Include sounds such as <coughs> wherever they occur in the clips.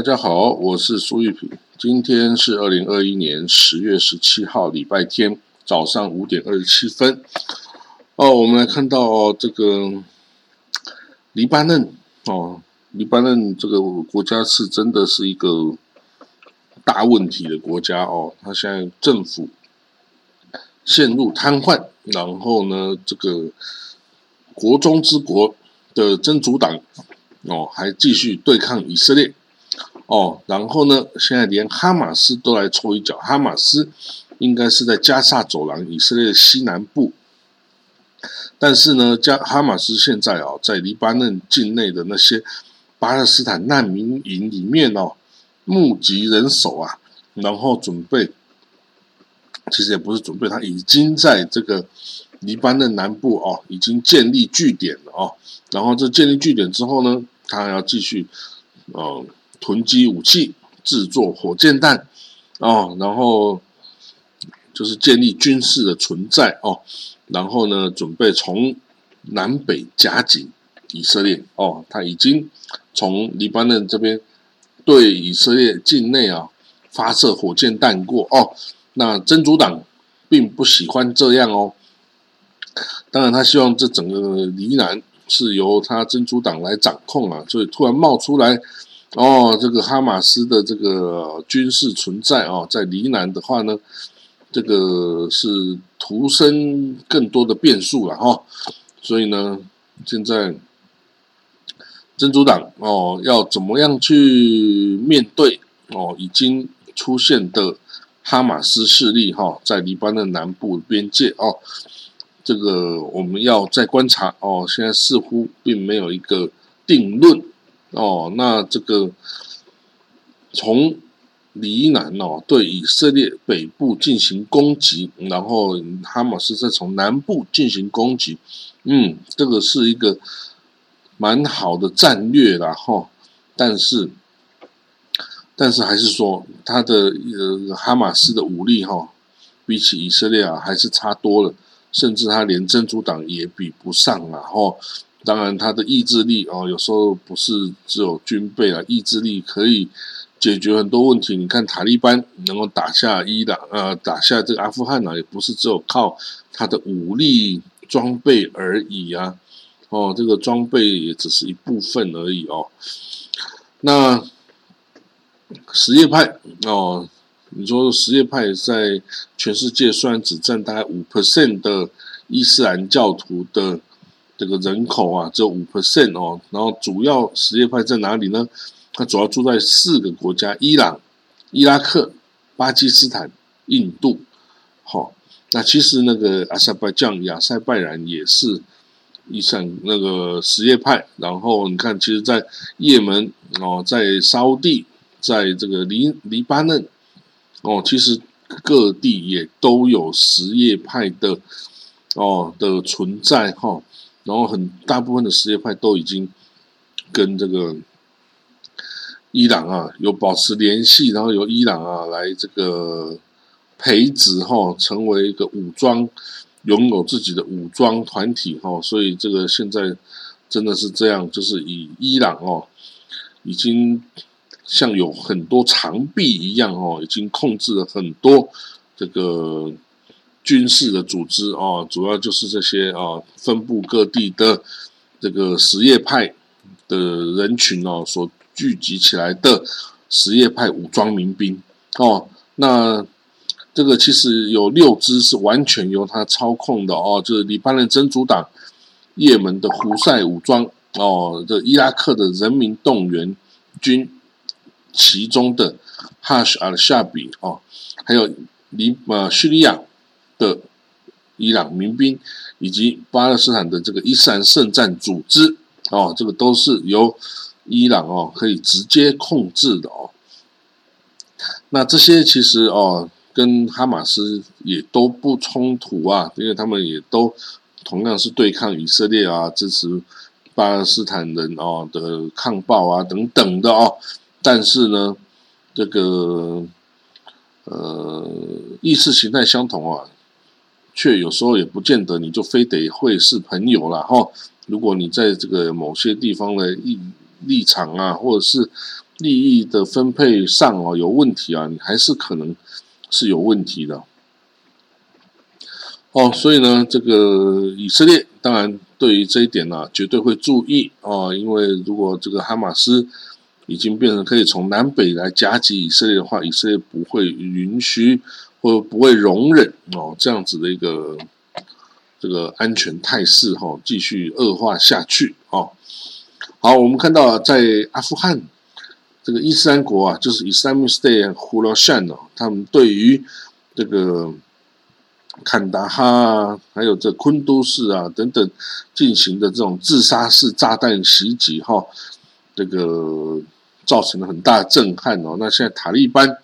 大家好，我是苏玉平。今天是二零二一年十月十七号，礼拜天早上五点二十七分。哦，我们来看到这个黎巴嫩哦，黎巴嫩这个国家是真的是一个大问题的国家哦。它现在政府陷入瘫痪，然后呢，这个国中之国的真主党哦，还继续对抗以色列。哦，然后呢？现在连哈马斯都来抽一脚。哈马斯应该是在加萨走廊，以色列的西南部。但是呢，加哈马斯现在哦，在黎巴嫩境内的那些巴勒斯坦难民营里面哦，募集人手啊，然后准备，其实也不是准备，他已经在这个黎巴嫩南部哦，已经建立据点了哦。然后这建立据点之后呢，他要继续，嗯。囤积武器，制作火箭弹，哦，然后就是建立军事的存在哦，然后呢，准备从南北夹紧以色列哦，他已经从黎巴嫩这边对以色列境内啊发射火箭弹过哦，那真主党并不喜欢这样哦，当然他希望这整个黎南是由他真主党来掌控啊，所以突然冒出来。哦，这个哈马斯的这个军事存在哦，在黎南的话呢，这个是徒生更多的变数了哈。所以呢，现在真主党哦，要怎么样去面对哦，已经出现的哈马斯势力哈，在黎巴嫩南部边界哦，这个我们要再观察哦。现在似乎并没有一个定论。哦，那这个从黎南哦对以色列北部进行攻击，然后哈马斯再从南部进行攻击，嗯，这个是一个蛮好的战略啦，哈。但是，但是还是说他的呃哈马斯的武力哈，比起以色列啊还是差多了，甚至他连珍珠党也比不上啊，哈。当然，他的意志力哦，有时候不是只有军备啊，意志力可以解决很多问题。你看塔利班能够打下伊朗，呃，打下这个阿富汗呢，也不是只有靠他的武力装备而已啊。哦，这个装备也只是一部分而已哦。那什叶派哦，你说什叶派在全世界虽然只占大概五 percent 的伊斯兰教徒的。这个人口啊，只有五 percent 哦。然后主要什叶派在哪里呢？它主要住在四个国家：伊朗、伊拉克、巴基斯坦、印度。好，那其实那个阿塞拜疆、亚塞拜然也是伊斯那个什叶派。然后你看，其实，在也门哦，在沙地，在这个黎黎巴嫩哦，其实各地也都有什叶派的哦的存在哈。然后很大部分的什叶派都已经跟这个伊朗啊有保持联系，然后由伊朗啊来这个培植哈，成为一个武装，拥有自己的武装团体哈。所以这个现在真的是这样，就是以伊朗哦，已经像有很多长臂一样哦，已经控制了很多这个。军事的组织啊，主要就是这些啊，分布各地的这个什叶派的人群哦，所聚集起来的什叶派武装民兵哦。那这个其实有六支是完全由他操控的哦，就是黎巴嫩真主党、也门的胡塞武装哦，这伊拉克的人民动员军，其中的哈什阿尔夏比哦，还有黎呃叙利亚。的伊朗民兵以及巴勒斯坦的这个伊斯兰圣战组织哦，这个都是由伊朗哦可以直接控制的哦。那这些其实哦跟哈马斯也都不冲突啊，因为他们也都同样是对抗以色列啊，支持巴勒斯坦人哦的抗暴啊等等的哦。但是呢，这个呃意识形态相同啊。却有时候也不见得你就非得会是朋友了哈。如果你在这个某些地方的立立场啊，或者是利益的分配上哦有问题啊，你还是可能是有问题的。哦，所以呢，这个以色列当然对于这一点呢，绝对会注意哦，因为如果这个哈马斯已经变成可以从南北来夹击以色列的话，以色列不会允许或不会容忍哦这样子的一个这个安全态势哈继续恶化下去哦。好，我们看到在阿富汗这个伊斯兰国啊，就是 Islamic State 呼罗珊哦，他们对于这个。坎达哈啊，还有这昆都市啊等等进行的这种自杀式炸弹袭击哈，这个造成了很大的震撼哦。那现在塔利班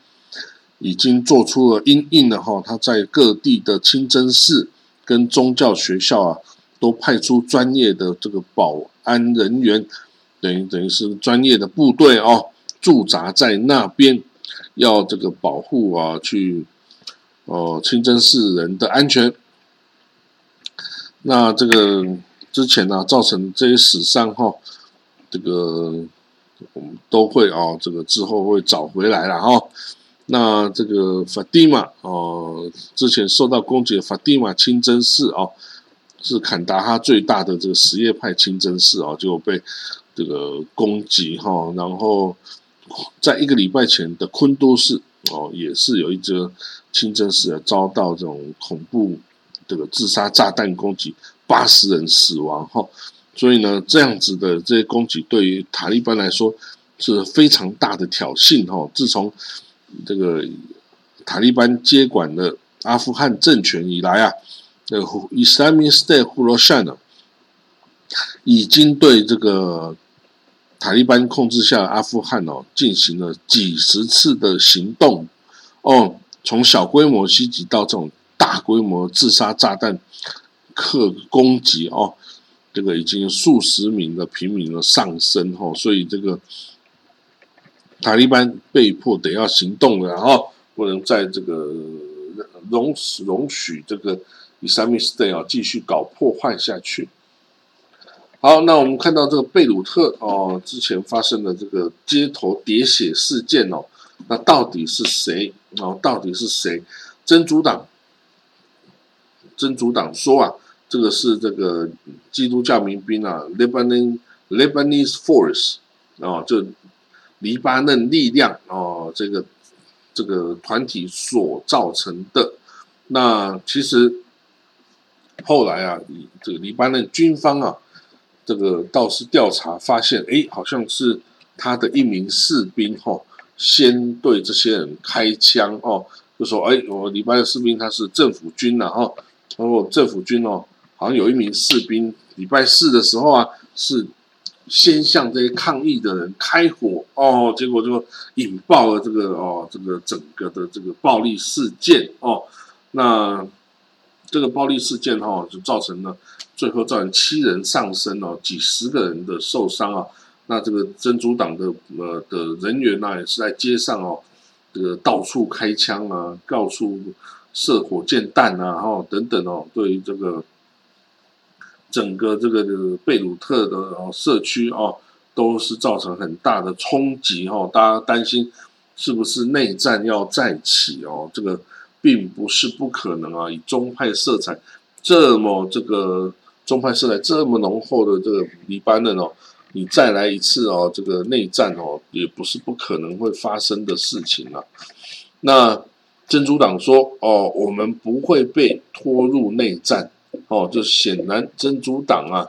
已经做出了应应了哈，他在各地的清真寺跟宗教学校啊，都派出专业的这个保安人员，等于等于是专业的部队哦，驻扎在那边，要这个保护啊去。哦，清真寺人的安全。那这个之前呢，造成这些死伤哈，这个我们都会哦，这个之后会找回来了哈。那这个法蒂玛哦，之前受到攻击的法蒂玛清真寺哦，是坎达哈最大的这个什叶派清真寺哦，就被这个攻击哈。然后在一个礼拜前的昆都市哦，也是有一则。清真寺遭到这种恐怖这个自杀炸弹攻击，八十人死亡哈，所以呢，这样子的这些攻击对于塔利班来说是非常大的挑衅哈。自从这个塔利班接管了阿富汗政权以来啊，这个 Islamic State 呼罗珊呢，已经对这个塔利班控制下阿富汗哦进行了几十次的行动哦。从小规模袭击到这种大规模自杀炸弹客攻击哦，这个已经数十名的平民的上升哦，所以这个塔利班被迫得要行动了哦，不能在这个容容许这个 Islamic State 啊继续搞破坏下去。好，那我们看到这个贝鲁特哦，之前发生的这个街头喋血事件哦。那到底是谁？哦，到底是谁？真主党，真主党说啊，这个是这个基督教民兵啊，Lebanon Lebanese Force 哦，就黎巴嫩力量哦，这个这个团体所造成的。那其实后来啊，这个黎巴嫩军方啊，这个倒是调查发现，哎，好像是他的一名士兵哈。先对这些人开枪哦，就说：“哎，我礼拜的士兵他是政府军然后然后政府军哦，好像有一名士兵礼拜四的时候啊，是先向这些抗议的人开火哦，结果就引爆了这个哦，这个整个的这个暴力事件哦。那这个暴力事件哈，就造成了最后造成七人丧生哦，几十个人的受伤啊。”那这个真主党的呃的人员呢，也是在街上哦，这个到处开枪啊，到处射火箭弹啊，哈等等哦，对于这个整个这个贝鲁特的社区哦，都是造成很大的冲击哦。大家担心是不是内战要再起哦？这个并不是不可能啊。以宗派色彩这么这个宗派色彩这么浓厚的这个黎巴嫩哦。你再来一次哦，这个内战哦，也不是不可能会发生的事情啊。那珍珠党说哦，我们不会被拖入内战哦，就显然珍珠党啊，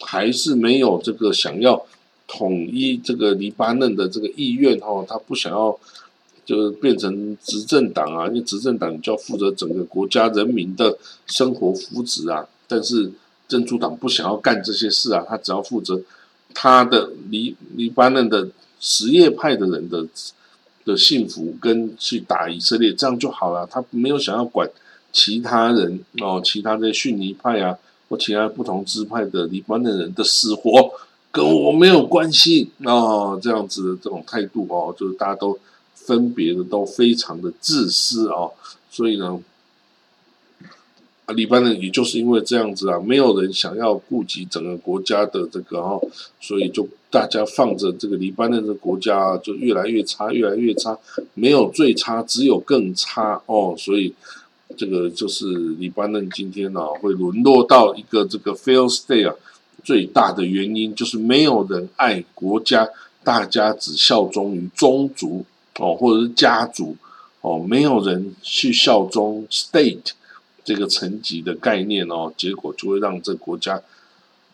还是没有这个想要统一这个黎巴嫩的这个意愿哦，他不想要就是变成执政党啊，因为执政党就要负责整个国家人民的生活福祉啊，但是珍珠党不想要干这些事啊，他只要负责。他的黎黎巴嫩的什叶派的人的的幸福跟去打以色列这样就好了，他没有想要管其他人哦，其他的逊尼派啊或其他不同支派的黎巴嫩人的死活跟我没有关系哦，这样子的这种态度哦，就是大家都分别的都非常的自私哦，所以呢，啊，黎巴嫩也就是因为这样子啊，没有人想要顾及整个国家的这个哦，所以就大家放着这个黎巴嫩的国家就越来越差，越来越差，没有最差，只有更差哦，所以这个就是黎巴嫩今天呢会沦落到一个这个 fail state 啊，最大的原因就是没有人爱国家，大家只效忠于宗族哦，或者是家族哦，没有人去效忠 state。这个层级的概念哦，结果就会让这国家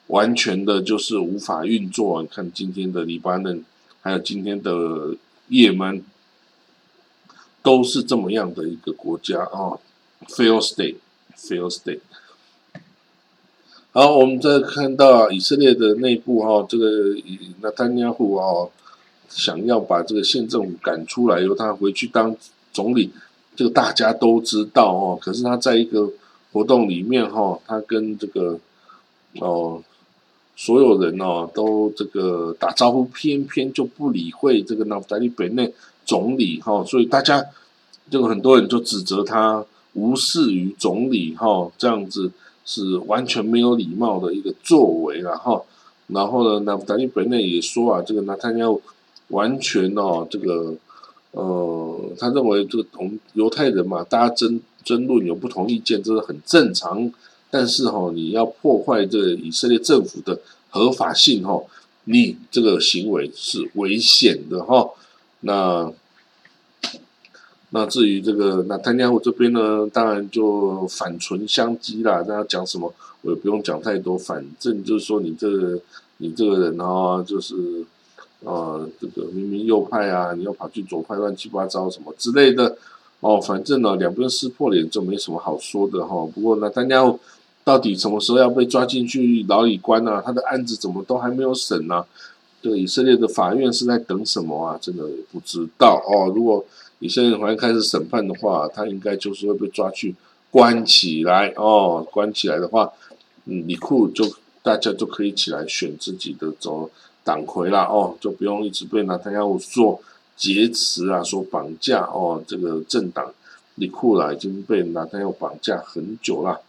完全的就是无法运作。你看今天的黎巴嫩，还有今天的也门，都是这么样的一个国家啊，fail state，fail state。好，我们再看到以色列的内部哈，这个那丹尼亚胡啊，想要把这个县政府赶出来，由他回去当总理。这个大家都知道哦，可是他在一个活动里面哈，他跟这个哦所有人哦都这个打招呼，偏偏就不理会这个纳夫达利本内总理哈，所以大家就很多人就指责他无视于总理哈，这样子是完全没有礼貌的一个作为了哈。然后呢，纳夫达利本内也说啊，这个纳坦要完全哦这个。呃，他认为这个同犹太人嘛，大家争争论有不同意见，这是很正常。但是哈，你要破坏这个以色列政府的合法性哈，你这个行为是危险的哈。那那至于这个那丹尼尔这边呢，当然就反唇相讥啦。那要讲什么，我也不用讲太多，反正就是说你这个你这个人啊，就是。呃，这个明明右派啊，你要跑去左派，乱七八糟什么之类的，哦，反正呢，两边撕破脸就没什么好说的哈。不过呢，丹家到底什么时候要被抓进去牢里关呢？他的案子怎么都还没有审呢？这个以色列的法院是在等什么啊？真的不知道哦。如果以色列法院开始审判的话，他应该就是会被抓去关起来哦。关起来的话，嗯，李库就大家就可以起来选自己的走。党魁啦，哦，就不用一直被拿他要做劫持啊，说绑架哦，这个政党里库啦已经被拿他要绑架很久了。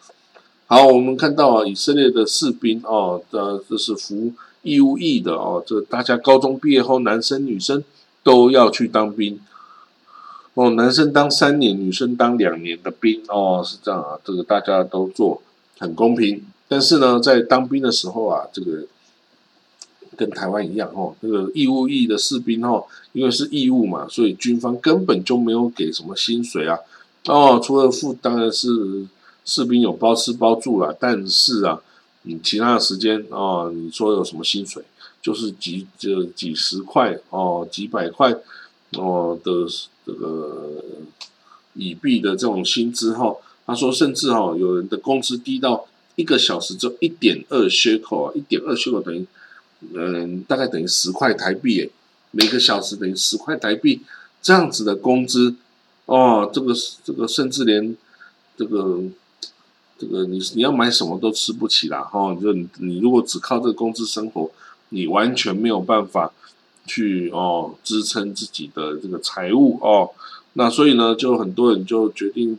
好，我们看到啊，以色列的士兵哦，这这是服义务役的哦，这大家高中毕业后，男生女生都要去当兵哦，男生当三年，女生当两年的兵哦，是这样啊，这个大家都做很公平。但是呢，在当兵的时候啊，这个。跟台湾一样哦，那个义务役的士兵哦，因为是义务嘛，所以军方根本就没有给什么薪水啊。哦，除了付当然是士兵有包吃包住了，但是啊，你其他的时间哦，你说有什么薪水，就是几就几十块哦，几百块哦的这个以币的这种薪资哈。他说，甚至哈，有人的工资低到一个小时就一点二缺口啊，一点二缺口等于。嗯，大概等于十块台币，诶，每个小时等于十块台币，这样子的工资，哦，这个这个甚至连这个这个你你要买什么都吃不起啦，哈，就你如果只靠这个工资生活，你完全没有办法去哦支撑自己的这个财务哦，那所以呢，就很多人就决定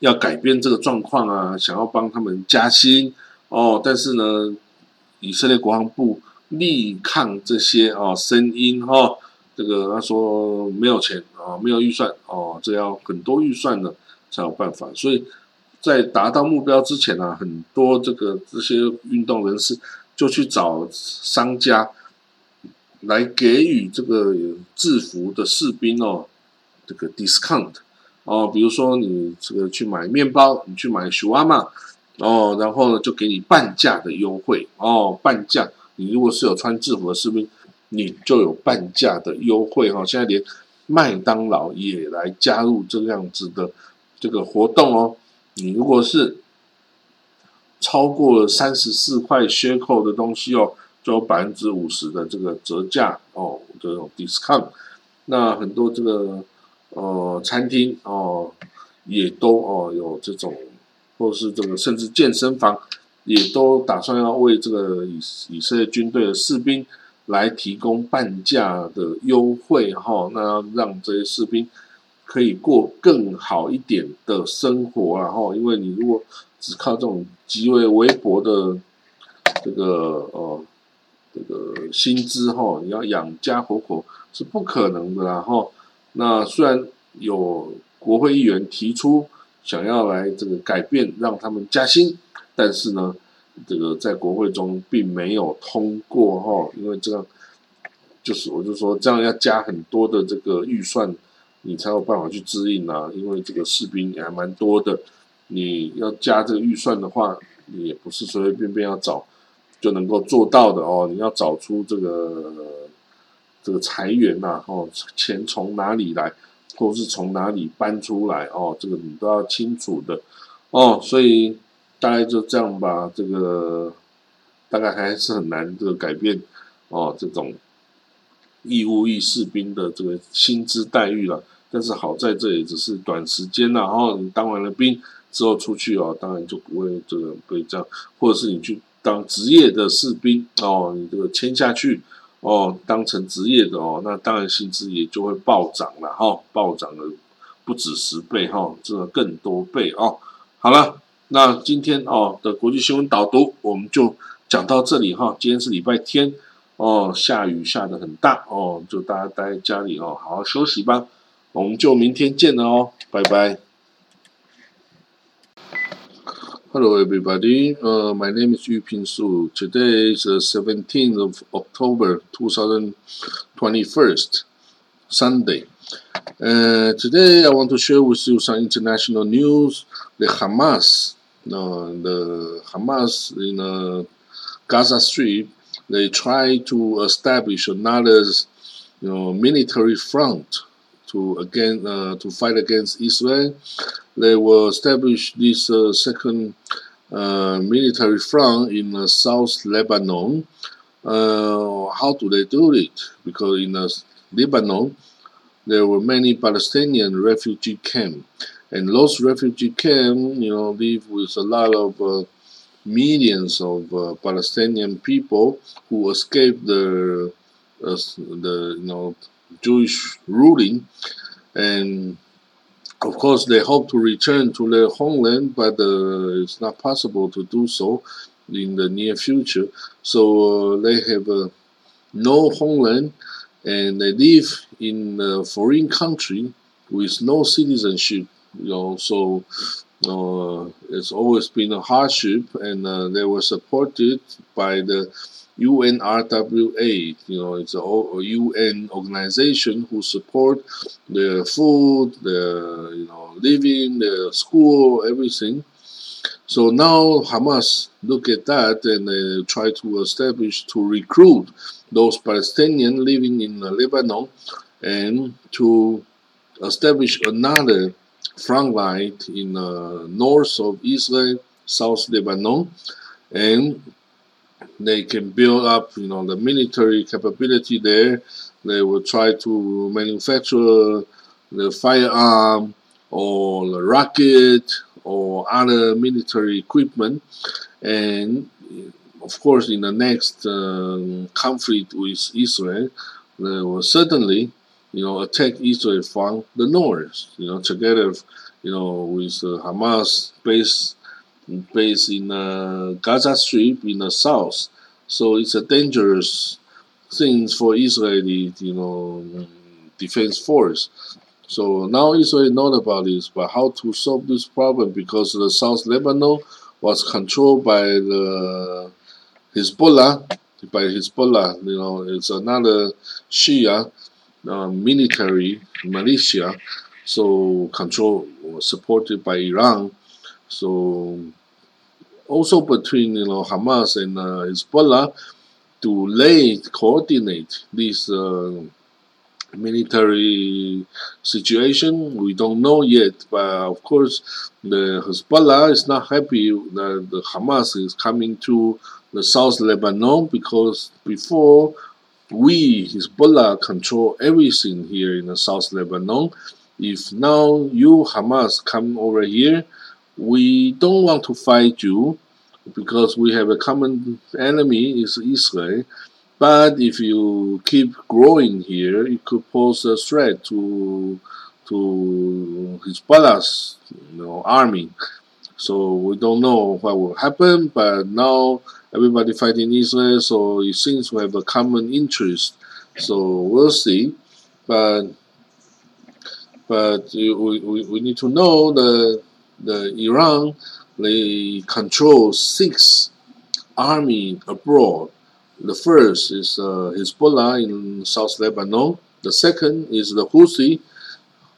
要改变这个状况啊，想要帮他们加薪哦，但是呢。以色列国防部力抗这些哦声音哈，这个他说没有钱啊，没有预算哦，这要很多预算呢才有办法。所以在达到目标之前呢，很多这个这些运动人士就去找商家来给予这个制服的士兵哦这个 discount 哦，比如说你这个去买面包，你去买雪玛。哦，然后呢，就给你半价的优惠哦，半价。你如果是有穿制服的士兵，你就有半价的优惠哈。现在连麦当劳也来加入这样子的这个活动哦。你如果是超过了三十四块缺扣的东西哦，有百分之五十的这个折价哦，这种 discount。那很多这个呃餐厅哦，也都哦有这种。或是这个，甚至健身房也都打算要为这个以以色列军队的士兵来提供半价的优惠哈，那让这些士兵可以过更好一点的生活，然后，因为你如果只靠这种极为微薄的这个呃这个薪资哈，你要养家活口是不可能的。然后，那虽然有国会议员提出想要来这个改变，让他们加薪，但是呢，这个在国会中并没有通过哈，因为这样就是我就说这样要加很多的这个预算。你才有办法去支应啊，因为这个士兵也还蛮多的，你要加这个预算的话，你也不是随随便便要找就能够做到的哦。你要找出这个这个裁员呐，哦，钱从哪里来，或是从哪里搬出来哦，这个你都要清楚的哦。所以大概就这样吧，这个大概还是很难这个改变哦，这种义务役士兵的这个薪资待遇了。但是好在这也只是短时间然后你当完了兵之后出去哦，当然就不会这个被这样，或者是你去当职业的士兵哦，你这个签下去哦，当成职业的哦，那当然薪资也就会暴涨了哈，暴涨了不止十倍哈，这个更多倍哦。好了，那今天哦的国际新闻导读我们就讲到这里哈，今天是礼拜天哦，下雨下的很大哦，就大家待在家里哦，好好休息吧。我们就明天见了哦，拜拜。Hello, everybody. Uh, my name is Yu Ping Su. Today is the 17th of October, 2021, Sunday. Uh, today, I want to share with you some international news. The Hamas, uh, the Hamas in uh, Gaza Strip, they try to establish another, you know, military front to again uh, to fight against Israel. They will establish this uh, second uh, military front in uh, South Lebanon. Uh, how do they do it? Because in Lebanon, there were many Palestinian refugee camps, and those refugee camps, you know, live with a lot of millions of Palestinian people who escaped the the you know Jewish ruling, and of course they hope to return to their homeland, but uh, it's not possible to do so in the near future. So uh, they have uh, no homeland, and they live in a foreign country with no citizenship. You know, so uh, it's always been a hardship, and uh, they were supported by the UNRWA, you know, it's a UN organization who support the food, the you know living, the school, everything. So now Hamas look at that and they try to establish to recruit those Palestinians living in Lebanon and to establish another front line in uh, north of Israel, South Lebanon, and they can build up, you know, the military capability there. They will try to manufacture the firearm or the rocket or other military equipment. And of course, in the next um, conflict with Israel, they will certainly, you know, attack Israel from the north, you know, together, you know, with uh, Hamas based in uh, Gaza Strip in the south. So it's a dangerous thing for Israeli, you know, defense force. So now Israel know about this, but how to solve this problem because the South Lebanon was controlled by the Hezbollah, by Hezbollah, you know, it's another Shia uh, military militia, so control supported by Iran. So also between you know Hamas and uh, Hezbollah to lay coordinate this uh, military situation. We don't know yet, but of course the Hezbollah is not happy that the Hamas is coming to the South Lebanon because before we Hezbollah control everything here in the South Lebanon. If now you Hamas come over here we don't want to fight you because we have a common enemy is Israel. But if you keep growing here, it could pose a threat to to Hezbollah's you know, army. So we don't know what will happen, but now everybody fighting Israel, so it seems we have a common interest. So we'll see. But but we, we, we need to know the the Iran they control six army abroad. The first is uh, Hezbollah in South Lebanon. The second is the Houthi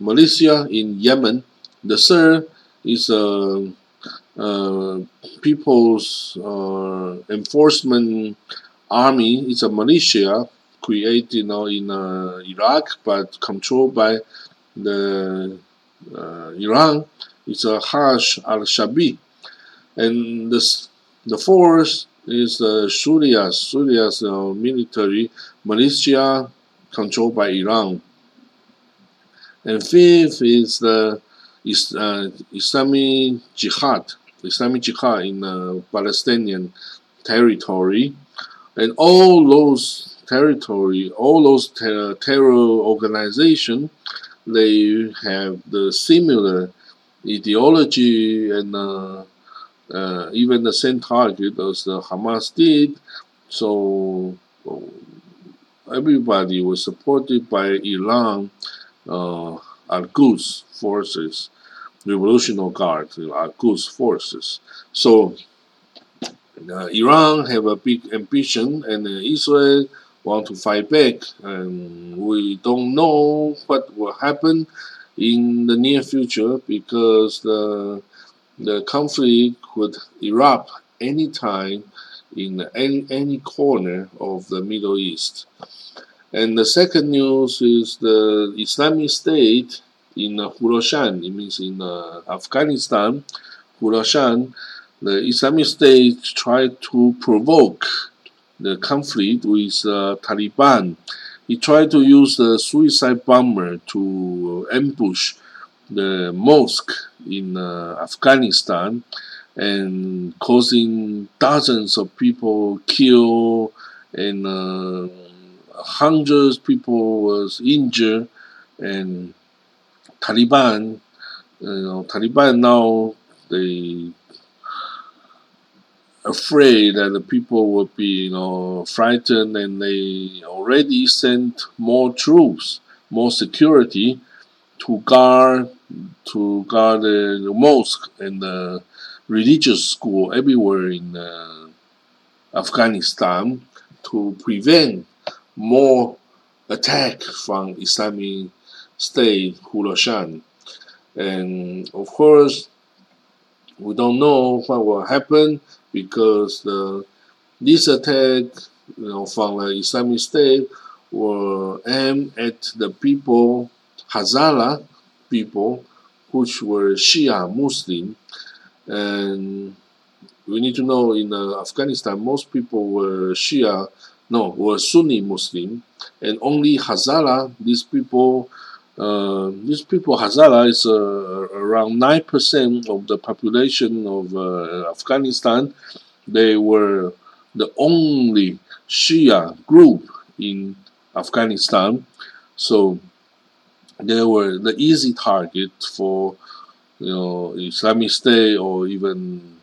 militia in Yemen. The third is uh, uh, People's uh, Enforcement Army. It's a militia created you know, in uh, Iraq but controlled by the uh, Iran. It's a Hashd al-Shaabi. And this, the fourth is the Shurias, Shurias military militia controlled by Iran. And fifth is the is, uh, Islamic Jihad, Islamic Jihad in uh, Palestinian territory. And all those territory, all those ter terror organizations, they have the similar ideology and uh, uh, even the same target as the Hamas did. So everybody was supported by Iran, uh, Al-Quds forces, Revolutionary Guard, Al-Quds forces. So uh, Iran have a big ambition, and uh, Israel want to fight back, and we don't know what will happen in the near future because the the conflict could erupt anytime in any, any corner of the Middle East. And the second news is the Islamic State in Khurasan, it means in uh, Afghanistan, Khurasan, the Islamic State tried to provoke the conflict with uh, Taliban. He tried to use the suicide bomber to ambush the mosque in uh, Afghanistan and causing dozens of people killed and uh, hundreds of people was injured and Taliban you know Taliban now they afraid that the people would be you know frightened and they already sent more troops more security to guard to guard the mosque and the religious school everywhere in uh, Afghanistan to prevent more attack from Islamic State Khurasan. And of course, we don't know what will happen because the, this attack you know, from the Islamic State were aimed at the people, Hazara people, which were Shia Muslim. And we need to know in uh, Afghanistan, most people were Shia, no, were Sunni Muslim, and only Hazara, these people, uh, these people, Hazara is uh, around 9% of the population of uh, Afghanistan. They were the only Shia group in Afghanistan. So they were the easy target for you know Islamic State or even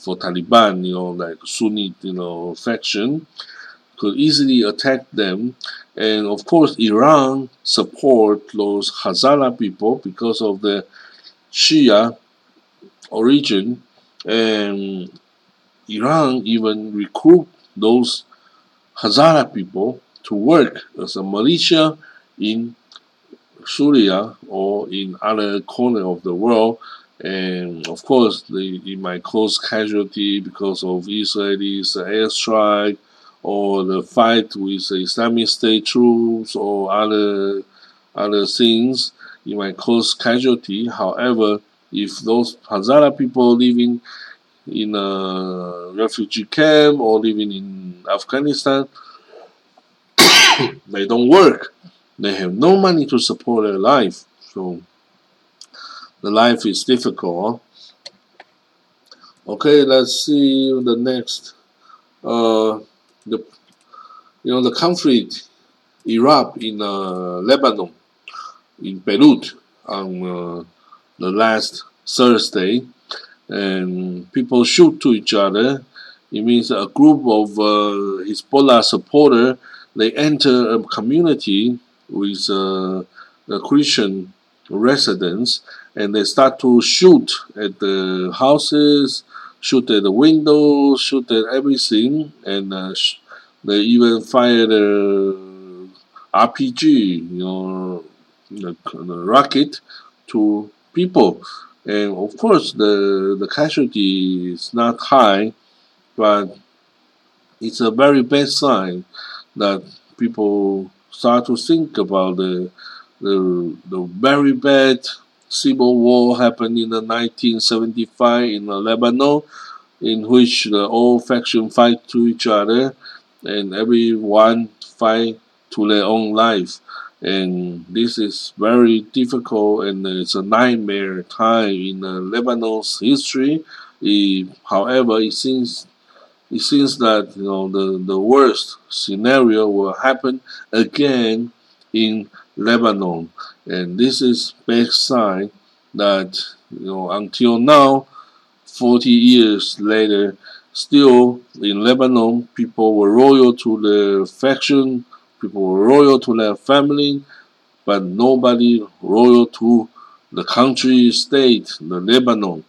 for Taliban, you know, like Sunni, you know, faction could easily attack them. And of course, Iran support those Hazara people because of the Shia origin, and Iran even recruit those Hazara people to work as a militia in Syria or in other corner of the world. And of course, they, it might cause casualty because of Israelis airstrike or the fight with the Islamic State troops or other other things. It might cause casualty. However, if those Hazara people living in a refugee camp or living in Afghanistan, <coughs> they don't work they have no money to support their life. So the life is difficult. Okay, let's see the next. Uh, the you know the conflict erupt in uh, Lebanon, in Beirut, on uh, the last Thursday, and people shoot to each other. It means a group of uh, Hezbollah supporter they enter a community with uh, the Christian residents, and they start to shoot at the houses, shoot at the windows, shoot at everything, and uh, they even fire the RPG, you know, the, the rocket to people. And of course, the, the casualty is not high, but it's a very bad sign that people start to think about the the, the very bad civil war happened in the 1975 in Lebanon, in which the all factions fight to each other, and everyone fight to their own life and this is very difficult and it's a nightmare time in Lebanon's history. It, however, it seems it seems that you know the, the worst scenario will happen again in Lebanon, and this is big sign that you know until now, 40 years later, still in Lebanon, people were loyal to the faction People were loyal to their family, but nobody loyal to the country, state, the Lebanon.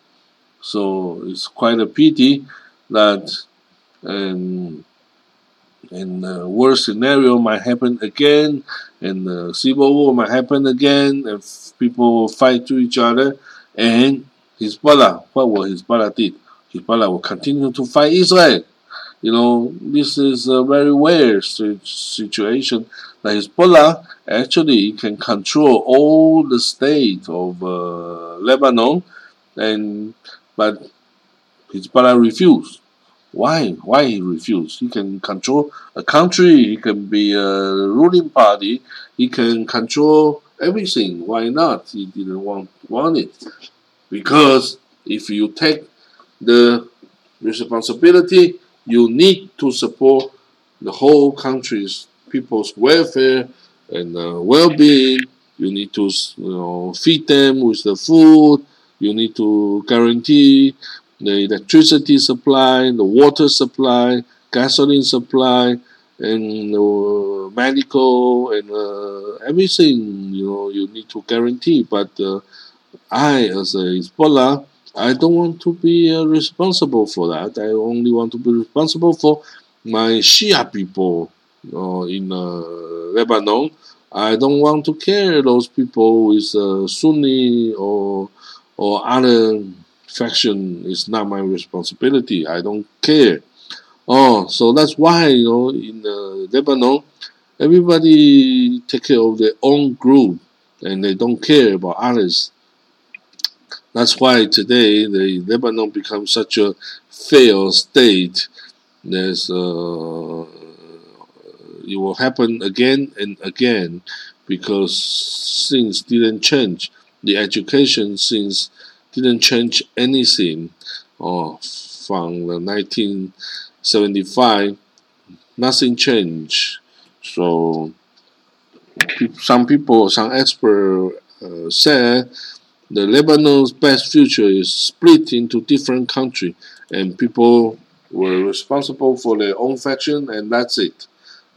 So it's quite a pity that and and the worst scenario might happen again, and the civil war might happen again, and people fight to each other. And Hezbollah, what will his Hezbollah did? Hezbollah will continue to fight Israel. You know, this is a very weird situation. The Hezbollah actually can control all the state of uh, Lebanon, and but Hezbollah refused. Why? Why he refused? He can control a country. He can be a ruling party. He can control everything. Why not? He didn't want want it because if you take the responsibility you need to support the whole country's people's welfare and uh, well-being. You need to you know, feed them with the food. You need to guarantee the electricity supply, the water supply, gasoline supply, and uh, medical and uh, everything. You know, you need to guarantee. But uh, I, as a Hezbollah, I don't want to be uh, responsible for that. I only want to be responsible for my Shia people in uh, Lebanon. I don't want to care those people with uh, Sunni or or other faction is not my responsibility. I don't care. Oh, so that's why you know in uh, Lebanon, everybody take care of their own group and they don't care about others. That's why today the Lebanon becomes such a failed state. There's uh, it will happen again and again because things didn't change. The education things didn't change anything uh, from the 1975. Nothing changed. So some people, some experts uh, said the Lebanon's best future is split into different countries, and people were responsible for their own faction, and that's it.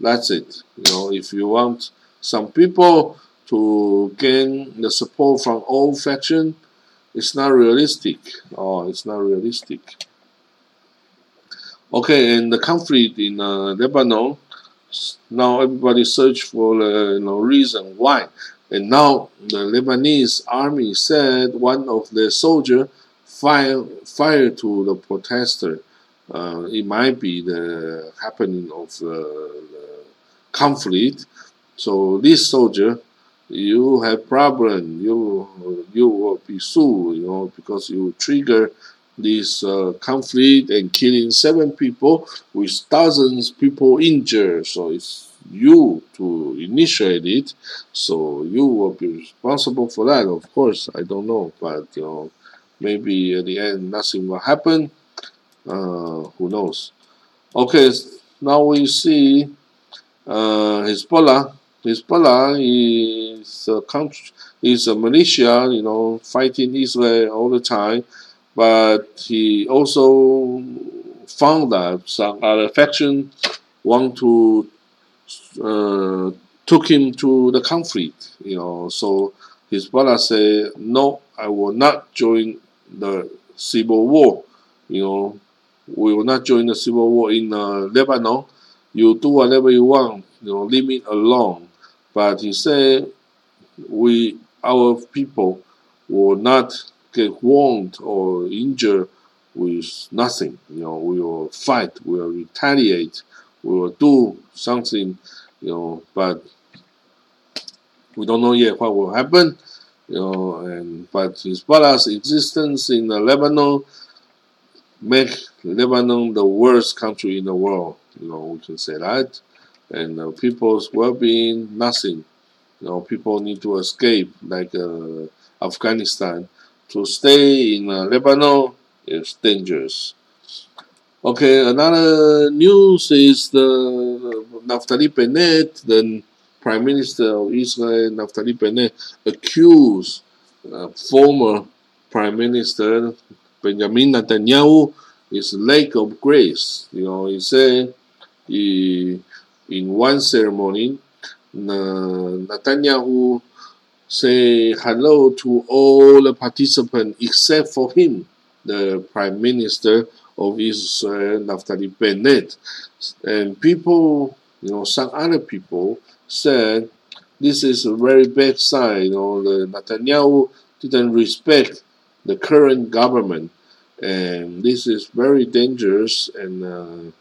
That's it. You know, if you want some people to gain the support from all faction, it's not realistic. Oh, it's not realistic. Okay, and the conflict in uh, Lebanon, now everybody search for the you know, reason why. And now the Lebanese army said one of the soldier fired, fired to the protester. Uh, it might be the happening of the, the conflict. So this soldier, you have problem. You you will be sued. You know because you trigger this uh, conflict and killing seven people with thousands people injured. So it's you to initiate it, so you will be responsible for that. Of course, I don't know, but you know, maybe at the end nothing will happen. Uh, who knows? Okay, now we see uh, Hezbollah. Hezbollah is a country, he's a militia, you know, fighting Israel all the time, but he also found that some other faction want to uh, took him to the conflict, you know. So his brother said, "No, I will not join the civil war. You know, we will not join the civil war in uh, Lebanon. You do whatever you want. You know, leave me alone." But he said, "We, our people, will not get wounded or injured with nothing. You know, we will fight. We will retaliate. We will do something." You know, but we don't know yet what will happen, you know, and but Hezbollah's existence in Lebanon make Lebanon the worst country in the world, you know, we can say that, and uh, people's well-being, nothing, you know, people need to escape like uh, Afghanistan. To stay in uh, Lebanon is dangerous. Okay, another news is the Naftali Bennett, the Prime Minister of Israel, Naftali Bennett, accused uh, former Prime Minister Benjamin Netanyahu is lack of grace. You know, he said he, in one ceremony, Netanyahu say hello to all the participants except for him, the Prime Minister of Israel, Naftali Bennett. And people, you know, some other people said this is a very bad sign. You know, the Netanyahu didn't respect the current government, and this is very dangerous. And uh,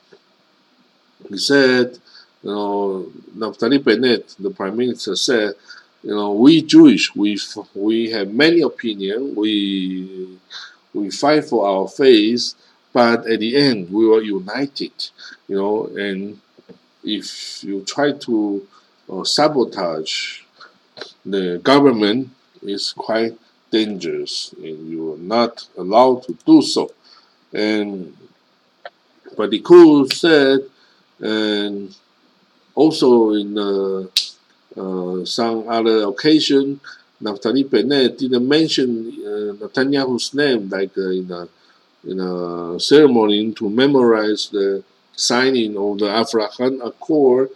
he said, you know, Naftali Bennett, the prime minister, said, you know, we Jewish, we we have many opinions, we we fight for our faith, but at the end we were united, you know, and if you try to or sabotage the government it's quite dangerous and you are not allowed to do so. And but the cool said, and also in uh, uh, some other occasion, Naftali Bennett didn't mention uh, Netanyahu's name, like uh, in a in a ceremony to memorize the signing of the Abraham Accord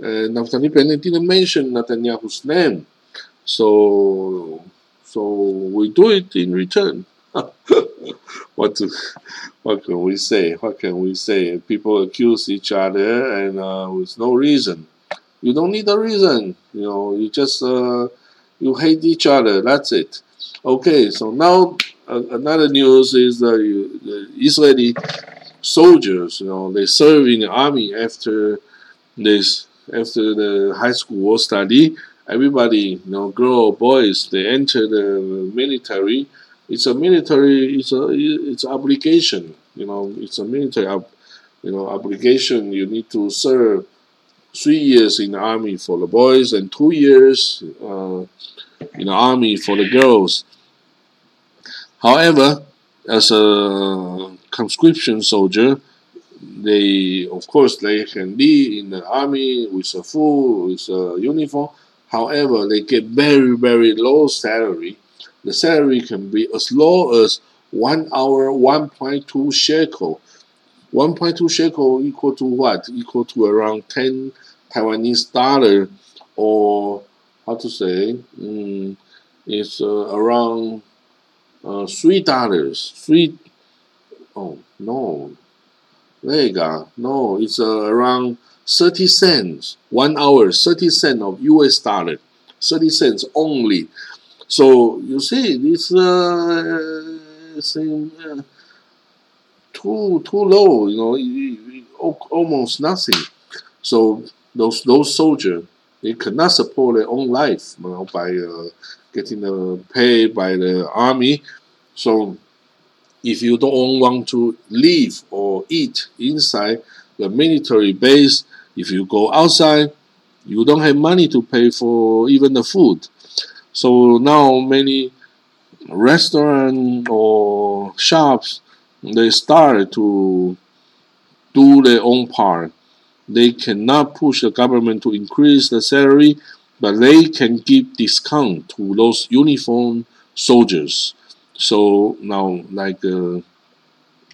Naftali Bennett didn't mention Netanyahu's name. So, so we do it in return. <laughs> what to, what can we say? What can we say? People accuse each other and uh, with no reason. You don't need a reason. You know, you just uh, you hate each other. That's it. Okay, so now uh, another news is the, the Israeli soldiers. You know, they serve in the army after this after the high school study, everybody, you know, girl, boys, they enter the military. It's a military. It's a it's obligation. You know, it's a military, you know, obligation. You need to serve three years in the army for the boys and two years uh, in the army for the girls. However, as a conscription soldier, they of course they can be in the army with a full with a uniform however they get very very low salary the salary can be as low as one hour 1.2 shekel. 1.2 shekel equal to what? Equal to around 10 taiwanese dollar or how to say mm, it's uh, around uh, three dollars. Three oh no. Vega. No, it's uh, around 30 cents, one hour, 30 cents of US dollar, 30 cents only. So you see, this uh, uh, too too low, you know, almost nothing. So those those soldiers, they cannot support their own life, you know, by uh, getting the pay by the army. So if you don't want to live or eat inside the military base, if you go outside, you don't have money to pay for even the food. So now many restaurants or shops they start to do their own part. They cannot push the government to increase the salary, but they can give discount to those uniform soldiers. So now, like uh,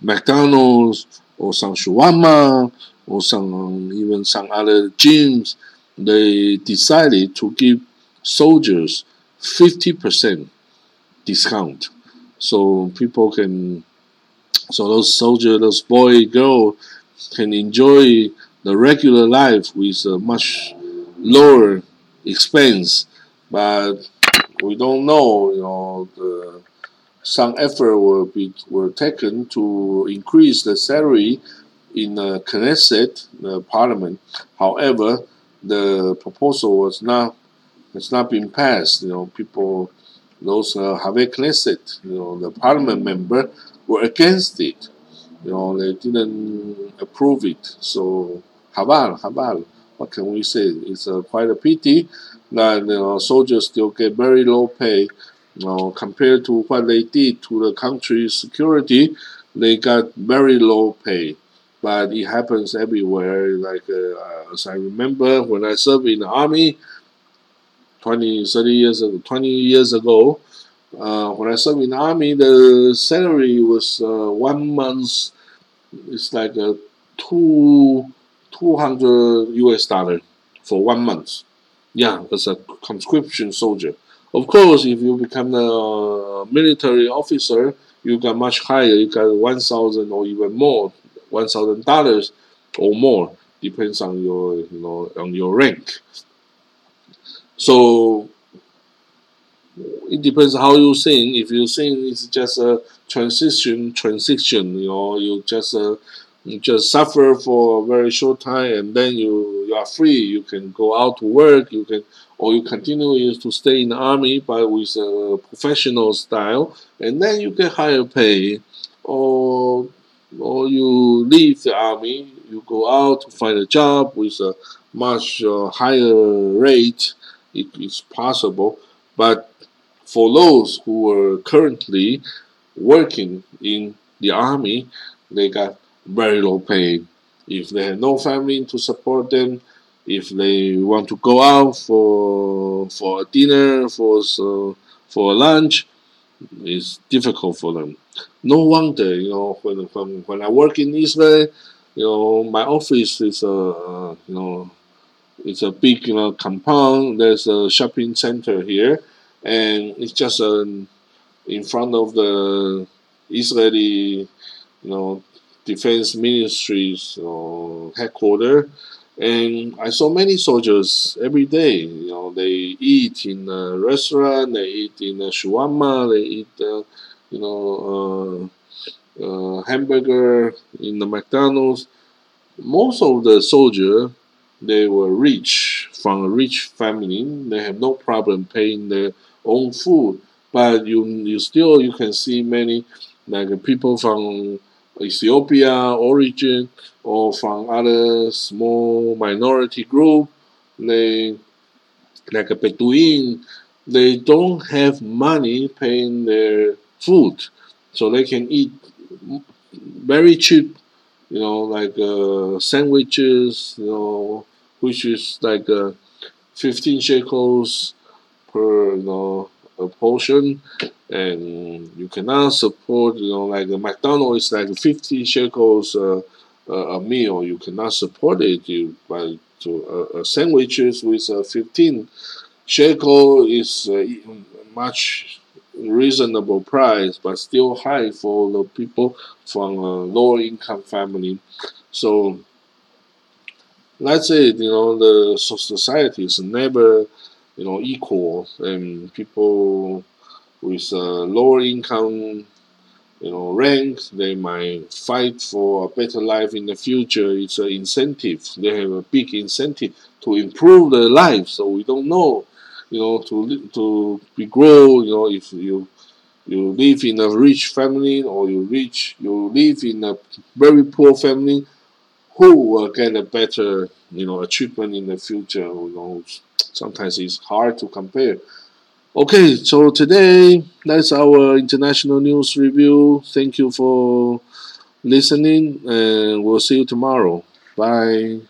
McDonald's or some shawarma or some even some other gyms, they decided to give soldiers 50% discount. So people can, so those soldiers, those boy, girl can enjoy the regular life with a much lower expense. But we don't know, you know, the, some effort will be were taken to increase the salary in the Knesset, the parliament. However, the proposal was not it's not been passed. You know, people, those uh, Have Knesset, you know, the parliament member were against it. You know, they didn't approve it. So, Haval, Haval, what can we say? It's uh, quite a pity that you know, soldiers still get very low pay. You know, compared to what they did to the country's security, they got very low pay. But it happens everywhere. Like uh, as I remember, when I served in the army, 20, 30 years ago, 20 years ago, uh, when I served in the army, the salary was uh, one month. It's like a two 200 US dollar for one month. Yeah, as a conscription soldier. Of course, if you become a military officer, you got much higher. You got 1,000 or even more, $1,000 or more, depends on your, you know, on your rank. So it depends how you sing. If you sing, it's just a transition, transition. You know, you just uh, you just suffer for a very short time, and then you you are free. You can go out to work. You can or you continue to stay in the army, but with a professional style, and then you get higher pay, or or you leave the army. You go out to find a job with a much uh, higher rate. It is possible, but for those who are currently working in the army, they got very low pay. If they have no family to support them, if they want to go out for for a dinner, for so, for a lunch, it's difficult for them. No wonder, you know, when when, when I work in Israel, you know, my office is a uh, you know, it's a big you know compound. There's a shopping center here, and it's just um, in front of the Israeli, you know, defense ministries or headquarters. And I saw many soldiers every day. You know, they eat in a restaurant, they eat in a shawarma, they eat, uh, you know, uh, uh, hamburger in the McDonald's. Most of the soldiers, they were rich from a rich family. They have no problem paying their own food, but you you still you can see many like people from Ethiopia origin or from other small minority group, they like a Bedouin, they don't have money paying their food, so they can eat very cheap, you know, like uh, sandwiches, you know, which is like uh, 15 shekels per, you know, a portion, and you cannot support, you know, like a McDonald's is like 50 shekels uh, a meal. You cannot support it you, by to uh, sandwiches with uh, 15 shekel is uh, much reasonable price, but still high for the people from a lower income family. So that's it. You know, the society is never you know equal and people with lower income you know rank they might fight for a better life in the future it's an incentive they have a big incentive to improve their life so we don't know you know to to be grow you know if you you live in a rich family or you rich you live in a very poor family who will get a better you know achievement in the future you know sometimes it's hard to compare. Okay, so today that's our international news review. Thank you for listening, and we'll see you tomorrow. Bye.